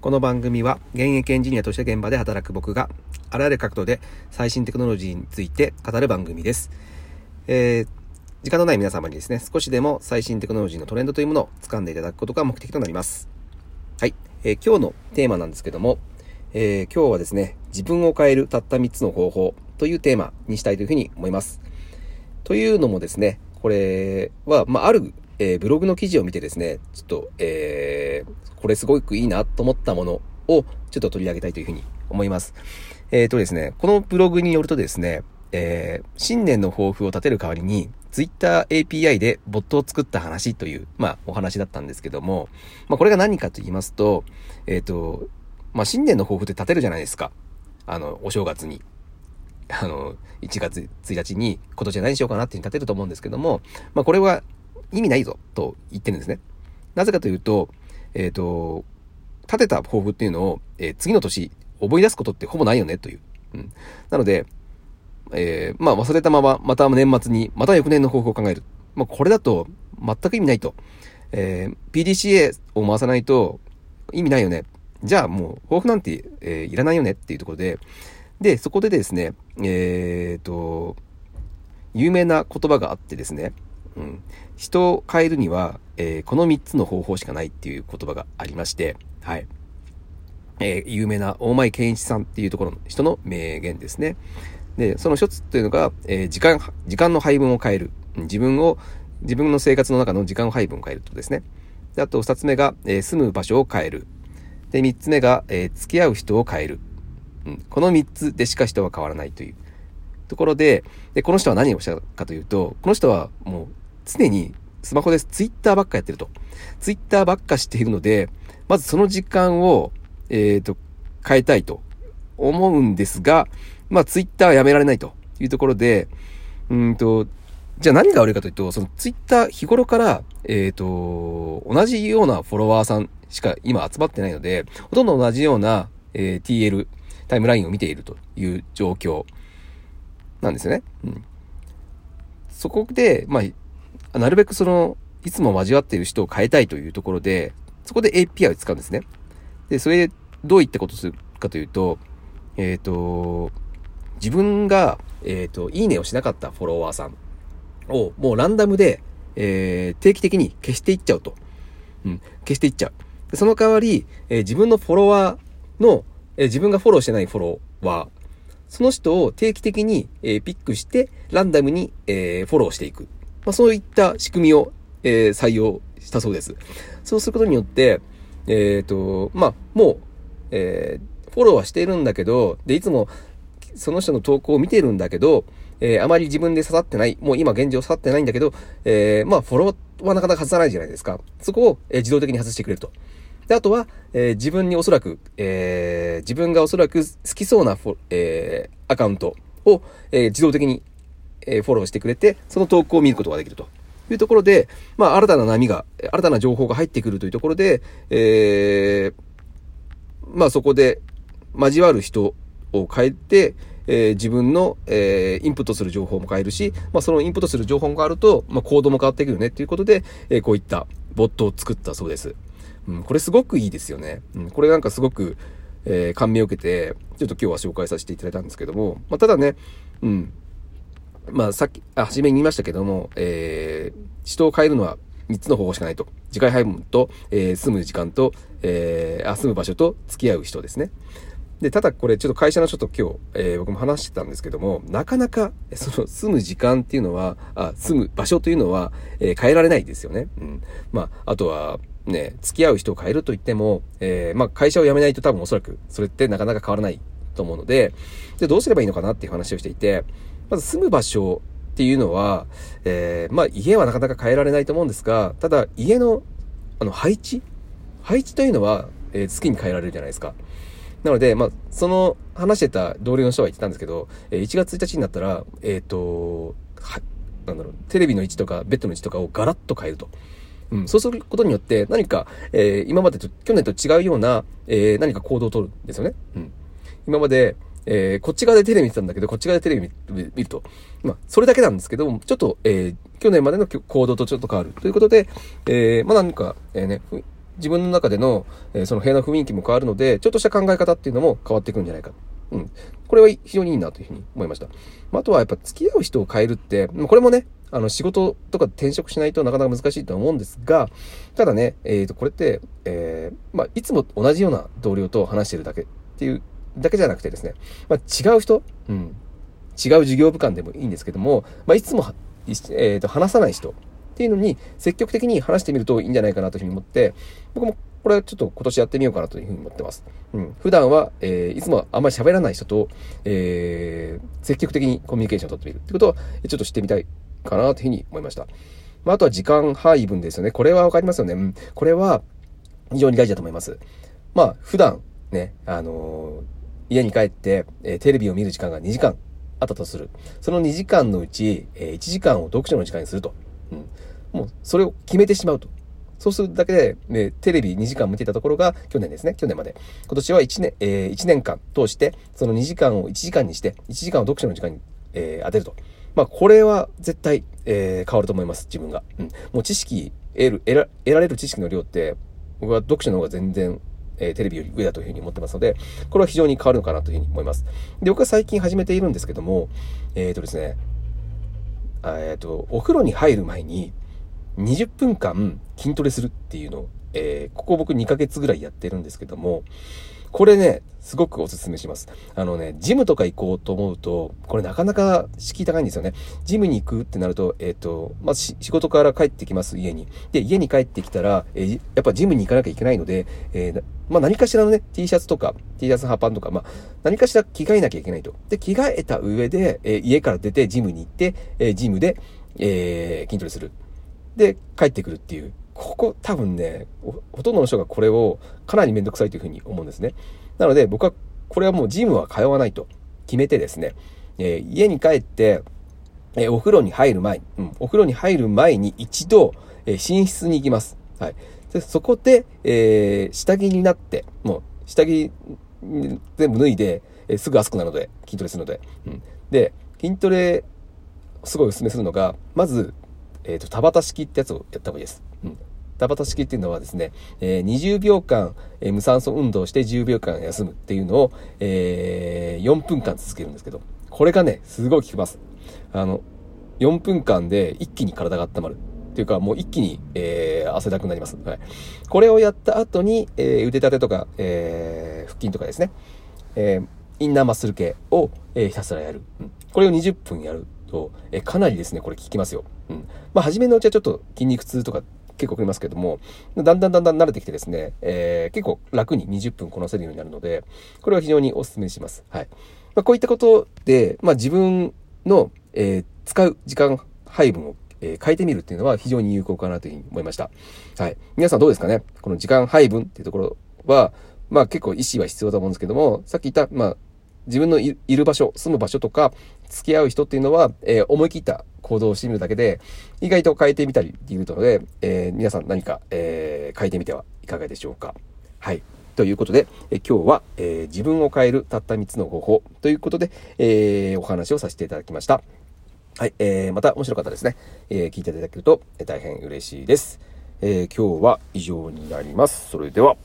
この番組は現役エンジニアとして現場で働く僕があらゆる角度で最新テクノロジーについて語る番組です。えー、時間のない皆様にですね、少しでも最新テクノロジーのトレンドというものを掴んでいただくことが目的となります。はい。えー今日のテーマなんですけども、えー今日はですね、自分を変えるたった3つの方法というテーマにしたいというふうに思います。というのもですね、これは、まあ、ある、えーブログの記事を見てですね、ちょっと、えーこれすごくいいなと思ったものをちょっと取り上げたいというふうに思います。えっ、とですね、このブログによるとですね、えー新年の抱負を立てる代わりに、Twitter API でボットを作った話という、まあ、お話だったんですけども、まあ、これが何かと言いますと、えっ、と、まあ、新年の抱負って立てるじゃないですか。あの、お正月に。あの、1月1日に今年は何しようかなって立てると思うんですけども、まあこれは意味ないぞと言ってるんですね。なぜかというと、えっ、と、立てた抱負っていうのを、えー次の年思い出すことってほぼないよねという。うん。なので、えーまあ忘れたまま、また年末に、また翌年の抱負を考える。まあこれだと全く意味ないと。えー PDCA を回さないと意味ないよね。じゃあもう抱負なんて、えーいらないよねっていうところで、で、そこでですね、えっ、と、有名な言葉があってですね、うん、人を変えるには、えーこの3つの方法しかないっていう言葉がありまして、はい。えー有名な大前健一さんっていうところの人の名言ですね。で、その一つっていうのが、えー時間、時間の配分を変える。自分を、自分の生活の中の時間配分を変えるとですね。であと二つ目が、えー住む場所を変える。で、三つ目が、えー付き合う人を変える。うん、この3つでしか人は変わらないというところで、で、この人は何をしたかというと、この人はもう常にスマホでツイッターばっかやってると。ツイッターばっかしているので、まずその時間を、えっ、と、変えたいと思うんですが、まあツイッターはやめられないというところで、うんと、じゃあ何が悪いかというと、そのツイッター日頃から、えっ、と、同じようなフォロワーさんしか今集まってないので、ほとんど同じような、えー TL、タイムラインを見ているという状況なんですよね。うん。そこで、まあ、なるべくその、いつも交わっている人を変えたいというところで、そこで API を使うんですね。で、それでどういったことをするかというと、えっ、と、自分が、えっ、と、いいねをしなかったフォロワーさんを、もうランダムで、えー定期的に消していっちゃうと。うん、消していっちゃう。でその代わり、えー自分のフォロワーの、えー自分がフォローしてないフォロワー、その人を定期的に、えーピックして、ランダムに、えーフォローしていく。まあ、そういった仕組みを、えー採用したそうです。そうすることによって、えっ、と、まあ、もう、えーフォローはしているんだけど、で、いつも、その人の投稿を見てるんだけど、えーあまり自分で刺さってない、もう今現状刺さってないんだけど、えーまあ、フォローはなかなか外さないじゃないですか。そこを、えー自動的に外してくれると。で、あとは、えー自分におそらく、えー自分がおそらく好きそうなフォ、えーアカウントを、えー自動的に、えフォローしてくれて、その投稿を見ることができると。いうところで、まあ、新たな波が、新たな情報が入ってくるというところで、えーまあ、そこで、交わる人を変えて、えー自分の、えーインプットする情報も変えるし、まあ、そのインプットする情報があると、まあ、コードも変わってくるねっていうことで、えーこういったボットを作ったそうです。うん、これすごくいいですよね。うん、これなんかすごく、えー感銘を受けて、ちょっと今日は紹介させていただいたんですけども、まあ、ただね、うん、まあ、さっき、あ、初めに言いましたけども、えー、人を変えるのは3つの方法しかないと。時間配分と、えー住む時間と、えーあ、住む場所と付き合う人ですね。で、ただこれちょっと会社の人と今日、えー僕も話してたんですけども、なかなか、その住む時間っていうのは、あ、住む場所というのは、えー変えられないですよね。うん。まあ、あとは、ね、付き合う人を変えると言っても、えーまあ会社を辞めないと多分おそらく、それってなかなか変わらないと思うので、じゃあどうすればいいのかなっていう話をしていて、まず住む場所っていうのは、えーまあ家はなかなか変えられないと思うんですが、ただ家の、あの、配置？配置というのは、えー好きに変えられるじゃないですか。なので、まあ、その話してた同僚の人は言ってたんですけど、えー1月1日になったら、えっ、と、は、なんだろう、テレビの位置とかベッドの位置とかをガラッと変えると。うん、そうすることによって何か、えー今までと、去年と違うような、えー何か行動を取るんですよね。うん。今まで、えーこっち側でテレビ見てたんだけど、こっち側でテレビ見見ると。まあ、それだけなんですけども、ちょっと、えー去年までの行動とちょっと変わる。ということで、えーまあなんか、えーね、自分の中での、えー、その部屋の雰囲気も変わるので、ちょっとした考え方っていうのも変わってくるんじゃないか。うん。これは非常にいいなというふうに思いました。まあとはやっぱ付き合う人を変えるって、これもね、あの仕事とか転職しないとなかなか難しいとは思うんですが、ただね、えっ、ー、と、これって、えー、まあ、いつも同じような同僚と話してるだけっていうだけじゃなくてですね、まあ、違う人、うん、違う事業部間でもいいんですけども、まあ、いつも、えー、と話さない人っていうのに積極的に話してみるといいんじゃないかなというふうに思って、僕もこれはちょっと今年やってみようかなというふうに思ってます。うん。普段は、えー、いつもあんまり喋らない人と、えー、積極的にコミュニケーションを取ってみるってことをちょっと知ってみたいかなというふうに思いました。まあ、あとは時間配分ですよね。これはわかりますよね。うん。これは非常に大事だと思います。まあ、普段ね、あのー家に帰って、え、テレビを見る時間が2時間あったとする。その2時間のうち、え、1時間を読書の時間にすると。うん。もう、それを決めてしまうと。そうするだけで、ね、テレビ2時間見てたところが、去年ですね、去年まで。今年は1年、えー、1年間通して、その2時間を1時間にして、1時間を読書の時間に、えー、当てると。まあ、これは絶対、えー、変わると思います、自分が。うん。もう知識、得る、得ら得られる知識の量って、僕は読書の方が全然えー、テレビより上だというふうに思ってますので、これは非常に変わるのかなというふうに思います。で、僕は最近始めているんですけども、えっ、ー、とですね、えっ、ー、と、お風呂に入る前に20分間筋トレするっていうのを、えここ僕2ヶ月ぐらいやってるんですけども、これね、すごくおすすめします。あのね、ジムとか行こうと思うと、これなかなか敷居高いんですよね。ジムに行くってなると、えっ、ー、と、まず仕事から帰ってきます、家に。で、家に帰ってきたら、えー、やっぱジムに行かなきゃいけないので、えー、まあ何かしらのね、T シャツとか、T シャツハパンとか、まあ何かしら着替えなきゃいけないと。で、着替えた上で、え家から出てジムに行って、えジムで、え筋トレする。で、帰ってくるっていう。ここ多分ね、ほとんどの人がこれをかなりめんどくさいというふうに思うんですね。なので僕はこれはもうジムは通わないと決めてですね、えー、家に帰って、えー、お風呂に入る前、うん、お風呂に入る前に一度、えー、寝室に行きます。はい。でそこで、えー、下着になって、もう下着全部脱いで、えー、すぐ熱くなるので、筋トレするので。うん、で、筋トレ、すごいお勧めするのが、まず、えっ、ー、と、田畑式ってやつをやった方がいいです。うん。田畑式っていうのはですね、えー、20秒間、えー、無酸素運動して10秒間休むっていうのを、えー、4分間続けるんですけど、これがね、すごい効きます。あの、4分間で一気に体が温まる。っていうか、もう一気に、えー、汗だくなります。はい。これをやった後に、えー、腕立てとか、えー、腹筋とかですね、えー、インナーマッスル系を、えー、ひたすらやる。うん。これを20分やると、えー、かなりですね、これ効きますよ。うん。まあ、初めのうちはちょっと筋肉痛とか結構送りますけども、だんだんだんだん慣れてきてですね、えー、結構楽に20分こなせるようになるので、これは非常にお勧めします。はい。まあ、こういったことで、まあ、自分の、えー、使う時間配分をえ変えてみるっていうのは非常に有効かなというふうに思いました。はい。皆さんどうですかね？この時間配分っていうところは、まあ結構意思は必要だと思うんですけども、さっき言った、まあ自分のいる場所、住む場所とか、付き合う人っていうのは、えー、思い切った行動をしてみるだけで、意外と変えてみたりできるので、えー、皆さん何か、えー、変えてみてはいかがでしょうか。はい。ということで、え今日は、えー、自分を変えるたった3つの方法ということで、えー、お話をさせていただきました。はい。えー、また面白かったですね。え、聞いていただけると大変嬉しいです。え、今日は以上になります。それでは。